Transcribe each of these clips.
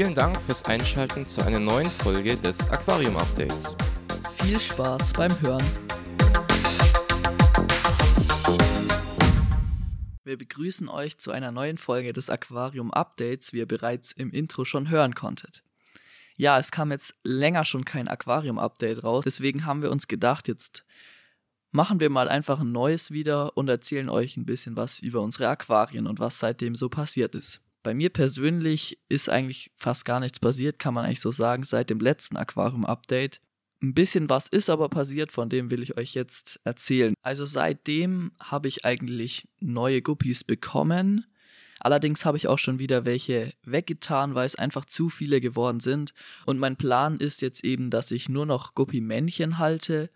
Vielen Dank fürs Einschalten zu einer neuen Folge des Aquarium Updates. Viel Spaß beim Hören. Wir begrüßen euch zu einer neuen Folge des Aquarium Updates, wie ihr bereits im Intro schon hören konntet. Ja, es kam jetzt länger schon kein Aquarium Update raus, deswegen haben wir uns gedacht, jetzt machen wir mal einfach ein neues wieder und erzählen euch ein bisschen was über unsere Aquarien und was seitdem so passiert ist. Bei mir persönlich ist eigentlich fast gar nichts passiert, kann man eigentlich so sagen, seit dem letzten Aquarium-Update. Ein bisschen was ist aber passiert, von dem will ich euch jetzt erzählen. Also seitdem habe ich eigentlich neue Guppies bekommen. Allerdings habe ich auch schon wieder welche weggetan, weil es einfach zu viele geworden sind. Und mein Plan ist jetzt eben, dass ich nur noch Guppi-Männchen halte.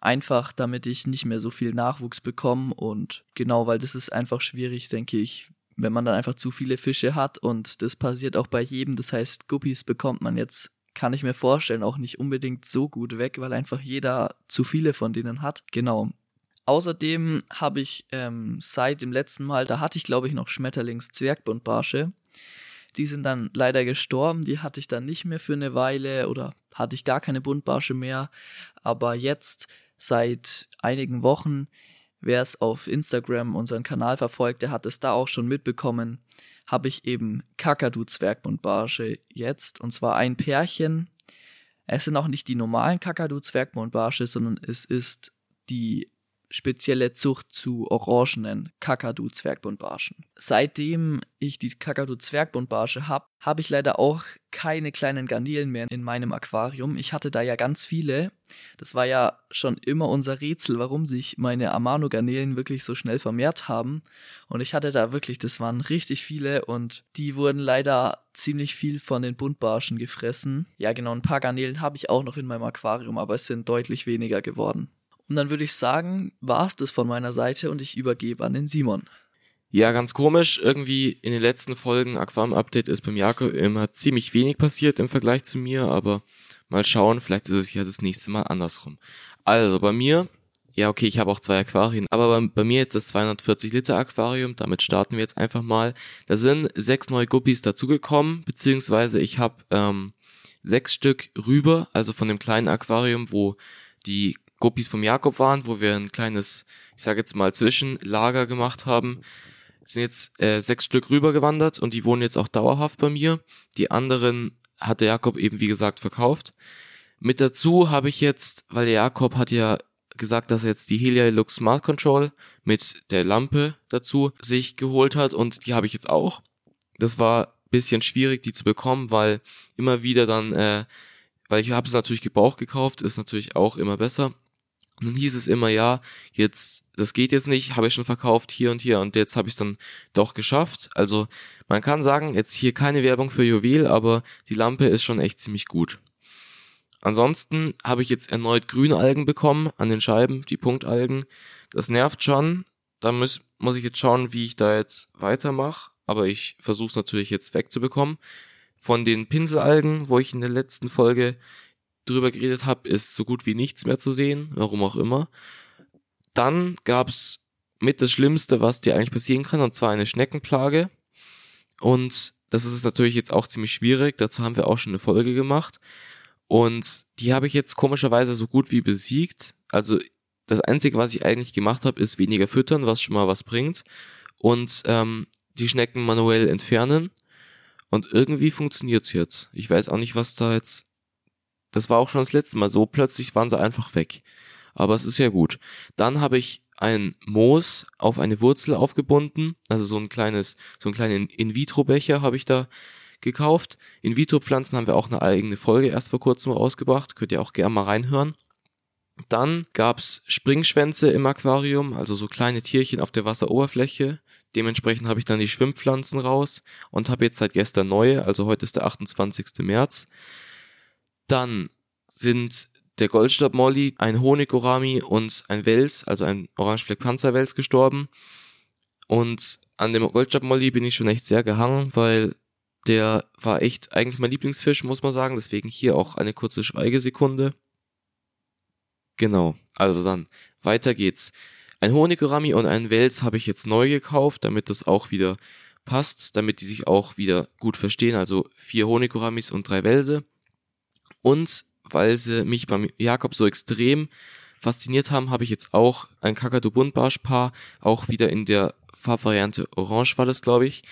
Einfach damit ich nicht mehr so viel Nachwuchs bekomme. Und genau, weil das ist einfach schwierig, denke ich, wenn man dann einfach zu viele Fische hat und das passiert auch bei jedem. Das heißt, Guppies bekommt man jetzt, kann ich mir vorstellen, auch nicht unbedingt so gut weg, weil einfach jeder zu viele von denen hat. Genau. Außerdem habe ich ähm, seit dem letzten Mal, da hatte ich glaube ich noch Schmetterlings-Zwergbundbarsche. Die sind dann leider gestorben, die hatte ich dann nicht mehr für eine Weile oder hatte ich gar keine Buntbarsche mehr. Aber jetzt, seit einigen Wochen, Wer es auf Instagram unseren Kanal verfolgt, der hat es da auch schon mitbekommen. Habe ich eben Kakadu Zwergmundbarsche jetzt und zwar ein Pärchen. Es sind auch nicht die normalen Kakadu Zwergmundbarsche, sondern es ist die spezielle Zucht zu orangenen Kakadu-Zwergbundbarschen. Seitdem ich die Kakadu-Zwergbundbarsche habe, habe ich leider auch keine kleinen Garnelen mehr in meinem Aquarium. Ich hatte da ja ganz viele. Das war ja schon immer unser Rätsel, warum sich meine Amano-Garnelen wirklich so schnell vermehrt haben. Und ich hatte da wirklich, das waren richtig viele und die wurden leider ziemlich viel von den Buntbarschen gefressen. Ja, genau, ein paar Garnelen habe ich auch noch in meinem Aquarium, aber es sind deutlich weniger geworden. Und dann würde ich sagen, war es das von meiner Seite und ich übergebe an den Simon. Ja, ganz komisch. Irgendwie in den letzten Folgen Aquam Update ist beim Jakob immer ziemlich wenig passiert im Vergleich zu mir, aber mal schauen, vielleicht ist es ja das nächste Mal andersrum. Also bei mir, ja okay, ich habe auch zwei Aquarien, aber bei, bei mir jetzt das 240 Liter Aquarium, damit starten wir jetzt einfach mal. Da sind sechs neue Guppies dazugekommen, beziehungsweise ich habe ähm, sechs Stück rüber, also von dem kleinen Aquarium, wo die Guppies vom Jakob waren, wo wir ein kleines, ich sage jetzt mal, Zwischenlager gemacht haben. Sind jetzt äh, sechs Stück rübergewandert und die wohnen jetzt auch dauerhaft bei mir. Die anderen hat der Jakob eben, wie gesagt, verkauft. Mit dazu habe ich jetzt, weil der Jakob hat ja gesagt, dass er jetzt die Helia Lux Smart Control mit der Lampe dazu sich geholt hat und die habe ich jetzt auch. Das war bisschen schwierig, die zu bekommen, weil immer wieder dann, äh, weil ich habe es natürlich gebraucht gekauft, ist natürlich auch immer besser. Und dann hieß es immer, ja, jetzt, das geht jetzt nicht, habe ich schon verkauft hier und hier und jetzt habe ich es dann doch geschafft. Also man kann sagen, jetzt hier keine Werbung für Juwel, aber die Lampe ist schon echt ziemlich gut. Ansonsten habe ich jetzt erneut grüne Algen bekommen an den Scheiben, die Punktalgen. Das nervt schon. Da muss, muss ich jetzt schauen, wie ich da jetzt weitermache. Aber ich versuche es natürlich jetzt wegzubekommen. Von den Pinselalgen, wo ich in der letzten Folge drüber geredet habe, ist so gut wie nichts mehr zu sehen, warum auch immer. Dann gab's mit das Schlimmste, was dir eigentlich passieren kann, und zwar eine Schneckenplage. Und das ist natürlich jetzt auch ziemlich schwierig. Dazu haben wir auch schon eine Folge gemacht. Und die habe ich jetzt komischerweise so gut wie besiegt. Also das Einzige, was ich eigentlich gemacht habe, ist weniger füttern, was schon mal was bringt. Und ähm, die Schnecken manuell entfernen. Und irgendwie funktioniert's jetzt. Ich weiß auch nicht, was da jetzt das war auch schon das letzte Mal so. Plötzlich waren sie einfach weg. Aber es ist ja gut. Dann habe ich ein Moos auf eine Wurzel aufgebunden. Also so ein kleines, so einen kleinen In-vitro-Becher habe ich da gekauft. In-vitro-Pflanzen haben wir auch eine eigene Folge erst vor kurzem rausgebracht. Könnt ihr auch gerne mal reinhören. Dann gab's Springschwänze im Aquarium, also so kleine Tierchen auf der Wasseroberfläche. Dementsprechend habe ich dann die Schwimmpflanzen raus und habe jetzt seit gestern neue, also heute ist der 28. März. Dann sind der Goldstab Molly, ein Honigorami und ein Wels, also ein Orangefleck Panzerwels gestorben. Und an dem Goldstab Molly bin ich schon echt sehr gehangen, weil der war echt eigentlich mein Lieblingsfisch, muss man sagen. Deswegen hier auch eine kurze Schweigesekunde. Genau, also dann weiter geht's. Ein Honigorami und ein Wels habe ich jetzt neu gekauft, damit das auch wieder passt, damit die sich auch wieder gut verstehen. Also vier Honiggoramis und drei Welse. Und weil sie mich beim Jakob so extrem fasziniert haben, habe ich jetzt auch ein Kakadu Buntbarschpaar, auch wieder in der Farbvariante Orange war das, glaube ich.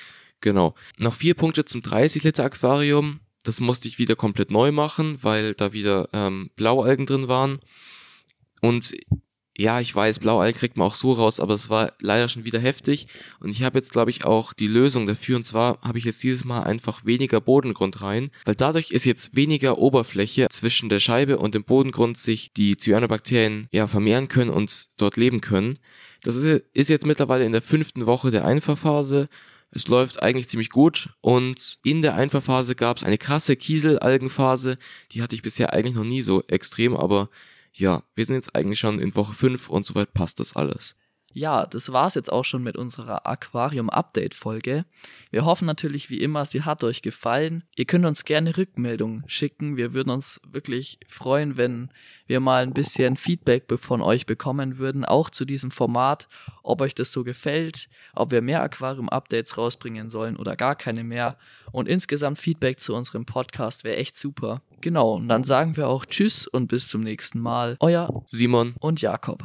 Genau. Noch vier Punkte zum 30 Liter Aquarium. Das musste ich wieder komplett neu machen, weil da wieder ähm, Blaualgen drin waren. Und ja, ich weiß, Blaualgen kriegt man auch so raus, aber es war leider schon wieder heftig. Und ich habe jetzt, glaube ich, auch die Lösung dafür. Und zwar habe ich jetzt dieses Mal einfach weniger Bodengrund rein, weil dadurch ist jetzt weniger Oberfläche zwischen der Scheibe und dem Bodengrund sich die Cyanobakterien ja vermehren können und dort leben können. Das ist, ist jetzt mittlerweile in der fünften Woche der Einfahrphase. Es läuft eigentlich ziemlich gut und in der Einfahrphase gab es eine krasse Kieselalgenphase. Die hatte ich bisher eigentlich noch nie so extrem, aber ja, wir sind jetzt eigentlich schon in Woche 5 und soweit passt das alles. Ja, das war's jetzt auch schon mit unserer Aquarium-Update-Folge. Wir hoffen natürlich wie immer, sie hat euch gefallen. Ihr könnt uns gerne Rückmeldungen schicken. Wir würden uns wirklich freuen, wenn wir mal ein bisschen Feedback von euch bekommen würden, auch zu diesem Format, ob euch das so gefällt, ob wir mehr Aquarium-Updates rausbringen sollen oder gar keine mehr. Und insgesamt Feedback zu unserem Podcast wäre echt super. Genau, und dann sagen wir auch Tschüss und bis zum nächsten Mal. Euer Simon und Jakob.